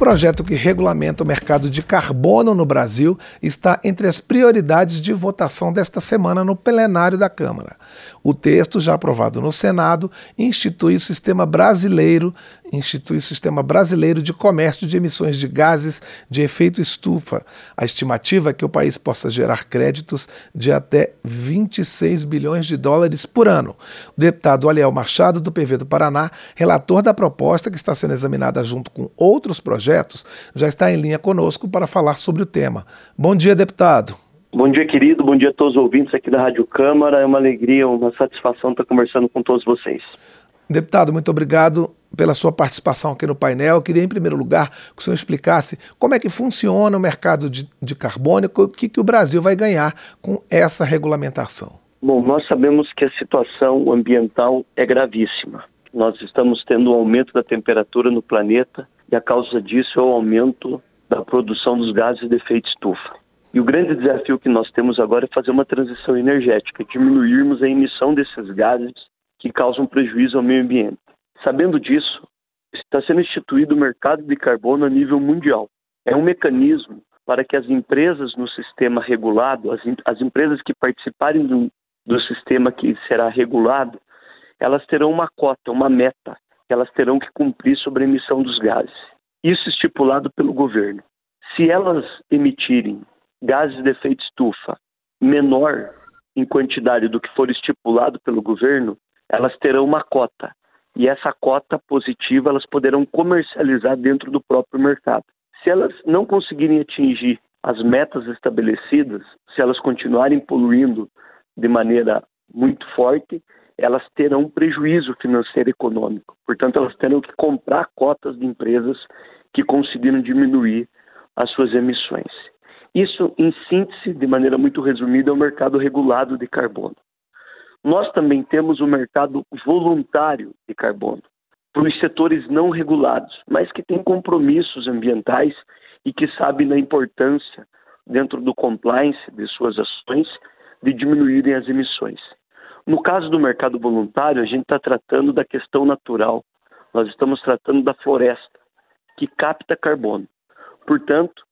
projeto que regulamenta o mercado de carbono no Brasil está entre as prioridades de votação desta semana no plenário da Câmara. O texto, já aprovado no Senado, institui o sistema brasileiro, institui o sistema brasileiro de comércio de emissões de gases de efeito estufa. A estimativa é que o país possa gerar créditos de até 26 bilhões de dólares por ano. O deputado Aliel Machado, do PV do Paraná, relator da proposta que está sendo examinada junto com outros projetos, já está em linha conosco para falar sobre o tema. Bom dia, deputado. Bom dia, querido. Bom dia a todos os ouvintes aqui da Rádio Câmara. É uma alegria, uma satisfação estar conversando com todos vocês. Deputado, muito obrigado pela sua participação aqui no painel. Eu queria, em primeiro lugar, que o senhor explicasse como é que funciona o mercado de, de carbono e o que, que o Brasil vai ganhar com essa regulamentação. Bom, nós sabemos que a situação ambiental é gravíssima. Nós estamos tendo um aumento da temperatura no planeta e a causa disso é o aumento da produção dos gases de efeito estufa. E o grande desafio que nós temos agora é fazer uma transição energética, diminuirmos a emissão desses gases que causam prejuízo ao meio ambiente. Sabendo disso, está sendo instituído o mercado de carbono a nível mundial. É um mecanismo para que as empresas no sistema regulado, as, as empresas que participarem do, do sistema que será regulado, elas terão uma cota, uma meta, que elas terão que cumprir sobre a emissão dos gases. Isso estipulado pelo governo. Se elas emitirem gases de efeito estufa menor em quantidade do que for estipulado pelo governo, elas terão uma cota. E essa cota positiva elas poderão comercializar dentro do próprio mercado. Se elas não conseguirem atingir as metas estabelecidas, se elas continuarem poluindo de maneira muito forte, elas terão prejuízo financeiro e econômico. Portanto, elas terão que comprar cotas de empresas que conseguiram diminuir as suas emissões. Isso, em síntese, de maneira muito resumida, é o mercado regulado de carbono. Nós também temos o mercado voluntário de carbono, para os setores não regulados, mas que têm compromissos ambientais e que sabem da importância, dentro do compliance de suas ações, de diminuírem as emissões. No caso do mercado voluntário, a gente está tratando da questão natural, nós estamos tratando da floresta, que capta carbono. Portanto,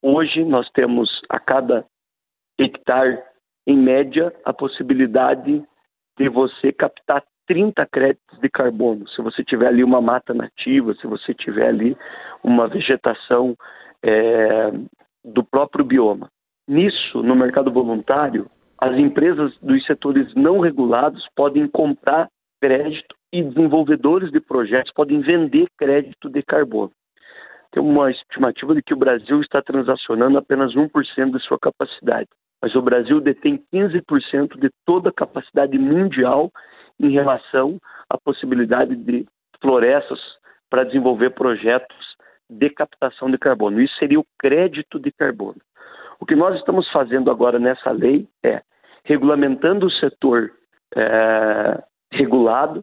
Hoje nós temos a cada hectare, em média, a possibilidade de você captar 30 créditos de carbono. Se você tiver ali uma mata nativa, se você tiver ali uma vegetação é, do próprio bioma. Nisso, no mercado voluntário, as empresas dos setores não regulados podem comprar crédito e desenvolvedores de projetos podem vender crédito de carbono tem uma estimativa de que o Brasil está transacionando apenas 1% de sua capacidade. Mas o Brasil detém 15% de toda a capacidade mundial em relação à possibilidade de florestas para desenvolver projetos de captação de carbono. Isso seria o crédito de carbono. O que nós estamos fazendo agora nessa lei é regulamentando o setor é, regulado,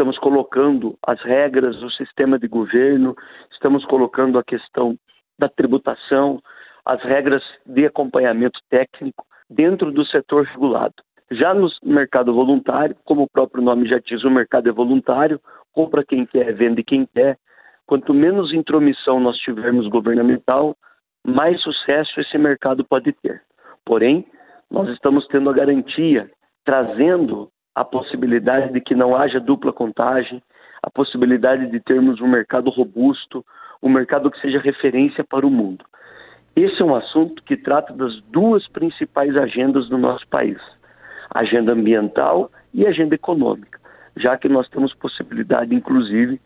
estamos colocando as regras do sistema de governo, estamos colocando a questão da tributação, as regras de acompanhamento técnico dentro do setor regulado. Já no mercado voluntário, como o próprio nome já diz, o mercado é voluntário, compra quem quer, vende quem quer. Quanto menos intromissão nós tivermos governamental, mais sucesso esse mercado pode ter. Porém, nós estamos tendo a garantia, trazendo a possibilidade de que não haja dupla contagem, a possibilidade de termos um mercado robusto, um mercado que seja referência para o mundo. Esse é um assunto que trata das duas principais agendas do nosso país, agenda ambiental e agenda econômica, já que nós temos possibilidade, inclusive,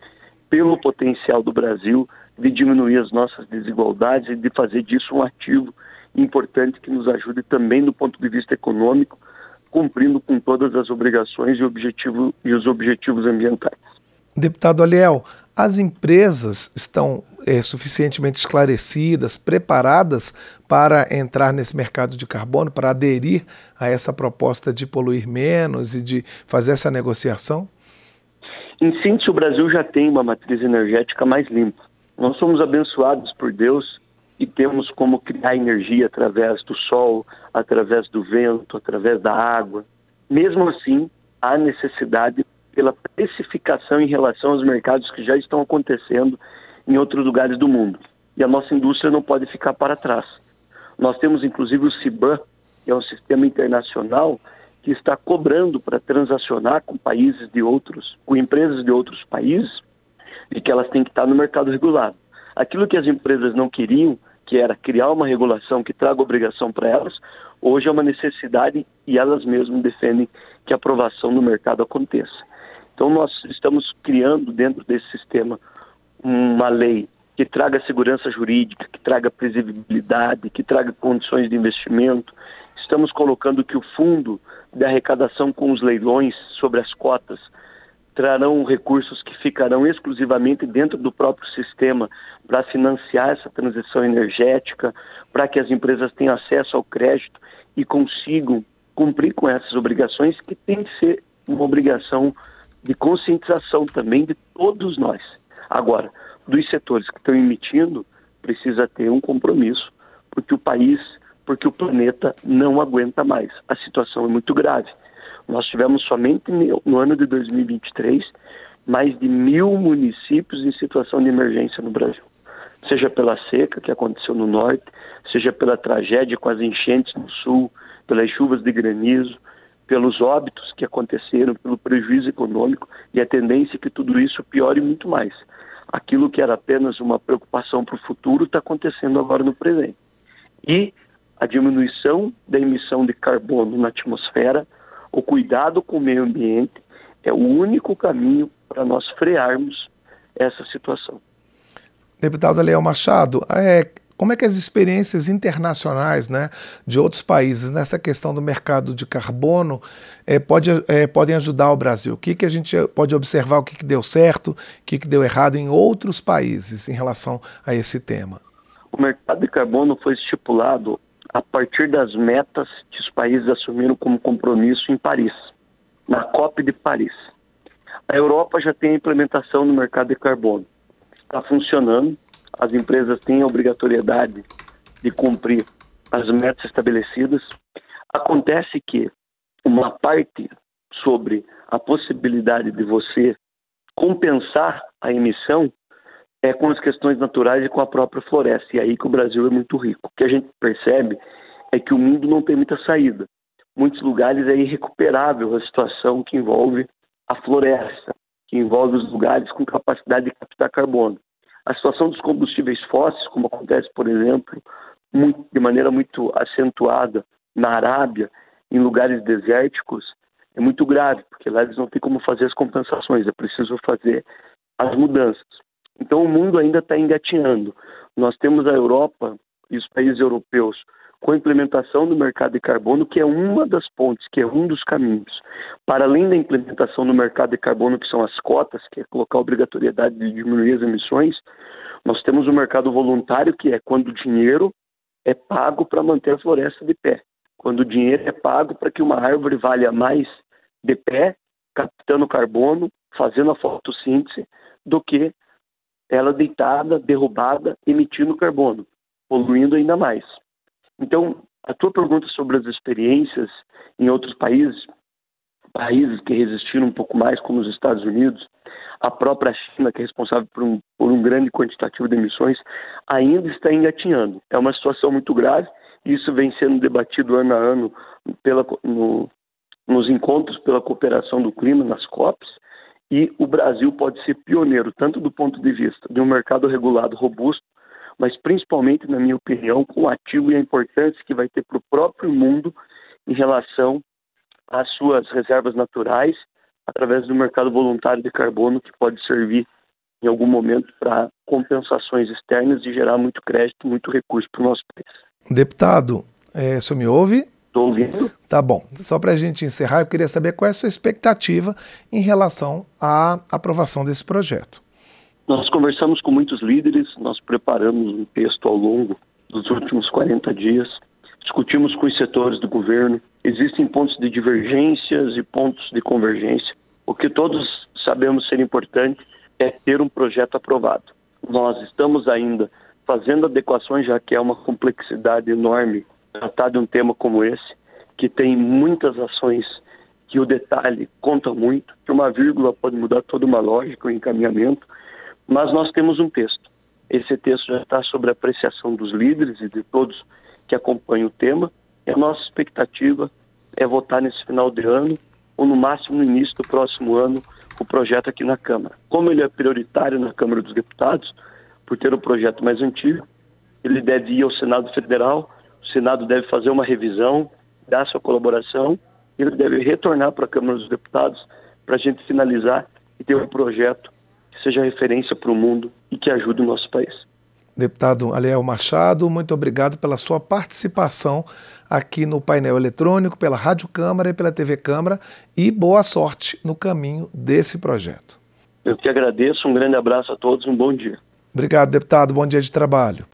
pelo potencial do Brasil, de diminuir as nossas desigualdades e de fazer disso um ativo importante que nos ajude também do ponto de vista econômico cumprindo com todas as obrigações e, objetivo, e os objetivos ambientais. Deputado Aliel, as empresas estão é, suficientemente esclarecidas, preparadas para entrar nesse mercado de carbono, para aderir a essa proposta de poluir menos e de fazer essa negociação? Em síntese, o Brasil já tem uma matriz energética mais limpa. Nós somos abençoados por Deus e temos como criar energia através do sol, através do vento, através da água. Mesmo assim, há necessidade pela precificação em relação aos mercados que já estão acontecendo em outros lugares do mundo. E a nossa indústria não pode ficar para trás. Nós temos inclusive o CIBAN, que é um sistema internacional que está cobrando para transacionar com países de outros, com empresas de outros países, e que elas têm que estar no mercado regulado. Aquilo que as empresas não queriam, que era criar uma regulação que traga obrigação para elas, hoje é uma necessidade e elas mesmas defendem que a aprovação no mercado aconteça. Então nós estamos criando dentro desse sistema uma lei que traga segurança jurídica, que traga previsibilidade, que traga condições de investimento. Estamos colocando que o fundo de arrecadação com os leilões sobre as cotas trarão recursos que ficarão exclusivamente dentro do próprio sistema para financiar essa transição energética, para que as empresas tenham acesso ao crédito e consigam cumprir com essas obrigações, que tem que ser uma obrigação de conscientização também de todos nós. Agora, dos setores que estão emitindo, precisa ter um compromisso, porque o país, porque o planeta não aguenta mais. A situação é muito grave. Nós tivemos somente no ano de 2023 mais de mil municípios em situação de emergência no Brasil. Seja pela seca que aconteceu no norte, seja pela tragédia com as enchentes no sul, pelas chuvas de granizo, pelos óbitos que aconteceram, pelo prejuízo econômico e a tendência é que tudo isso piore muito mais. Aquilo que era apenas uma preocupação para o futuro está acontecendo agora no presente. E a diminuição da emissão de carbono na atmosfera, o cuidado com o meio ambiente, é o único caminho para nós frearmos essa situação. Deputado Leão Machado, é, como é que as experiências internacionais né, de outros países nessa questão do mercado de carbono é, pode, é, podem ajudar o Brasil? O que, que a gente pode observar, o que, que deu certo, o que, que deu errado em outros países em relação a esse tema? O mercado de carbono foi estipulado a partir das metas que os países assumiram como compromisso em Paris, na COP de Paris. A Europa já tem a implementação no mercado de carbono. Está funcionando, as empresas têm a obrigatoriedade de cumprir as metas estabelecidas. Acontece que uma parte sobre a possibilidade de você compensar a emissão é com as questões naturais e com a própria floresta. E aí que o Brasil é muito rico. O que a gente percebe é que o mundo não tem muita saída. Muitos lugares é irrecuperável a situação que envolve a floresta, que envolve os lugares com capacidade de captar carbono. A situação dos combustíveis fósseis, como acontece, por exemplo, muito, de maneira muito acentuada na Arábia, em lugares desérticos, é muito grave, porque lá eles não têm como fazer as compensações, é preciso fazer as mudanças. Então o mundo ainda está engatinhando. Nós temos a Europa e os países europeus com a implementação do mercado de carbono, que é uma das pontes, que é um dos caminhos. Para além da implementação do mercado de carbono, que são as cotas, que é colocar a obrigatoriedade de diminuir as emissões, nós temos o mercado voluntário, que é quando o dinheiro é pago para manter a floresta de pé. Quando o dinheiro é pago para que uma árvore valha mais de pé, captando carbono, fazendo a fotossíntese, do que ela deitada, derrubada, emitindo carbono, poluindo ainda mais. Então, a tua pergunta sobre as experiências em outros países, países que resistiram um pouco mais, como os Estados Unidos, a própria China, que é responsável por um, por um grande quantitativo de emissões, ainda está engatinhando. É uma situação muito grave e isso vem sendo debatido ano a ano pela, no, nos encontros pela cooperação do clima, nas COPs, e o Brasil pode ser pioneiro, tanto do ponto de vista de um mercado regulado robusto, mas principalmente, na minha opinião, com o ativo e a importância que vai ter para o próprio mundo em relação às suas reservas naturais, através do mercado voluntário de carbono, que pode servir em algum momento para compensações externas e gerar muito crédito, muito recurso para o nosso país. Deputado, é, o senhor me ouve? Estou ouvindo. Tá bom. Só para a gente encerrar, eu queria saber qual é a sua expectativa em relação à aprovação desse projeto. Nós conversamos com muitos líderes, nós preparamos um texto ao longo dos últimos 40 dias, discutimos com os setores do governo. Existem pontos de divergências e pontos de convergência. O que todos sabemos ser importante é ter um projeto aprovado. Nós estamos ainda fazendo adequações, já que é uma complexidade enorme tratar de um tema como esse, que tem muitas ações que o detalhe conta muito, que uma vírgula pode mudar toda uma lógica, um encaminhamento, mas nós temos um texto. Esse texto já está sobre a apreciação dos líderes e de todos que acompanham o tema. E a nossa expectativa é votar nesse final de ano ou no máximo no início do próximo ano o projeto aqui na Câmara. Como ele é prioritário na Câmara dos Deputados, por ter um projeto mais antigo, ele deve ir ao Senado Federal, o Senado deve fazer uma revisão, dar sua colaboração, e ele deve retornar para a Câmara dos Deputados para a gente finalizar e ter um projeto que seja referência para o mundo e que ajude o nosso país. Deputado Aliel Machado, muito obrigado pela sua participação aqui no painel eletrônico, pela Rádio Câmara e pela TV Câmara e boa sorte no caminho desse projeto. Eu que agradeço, um grande abraço a todos, um bom dia. Obrigado, deputado. Bom dia de trabalho.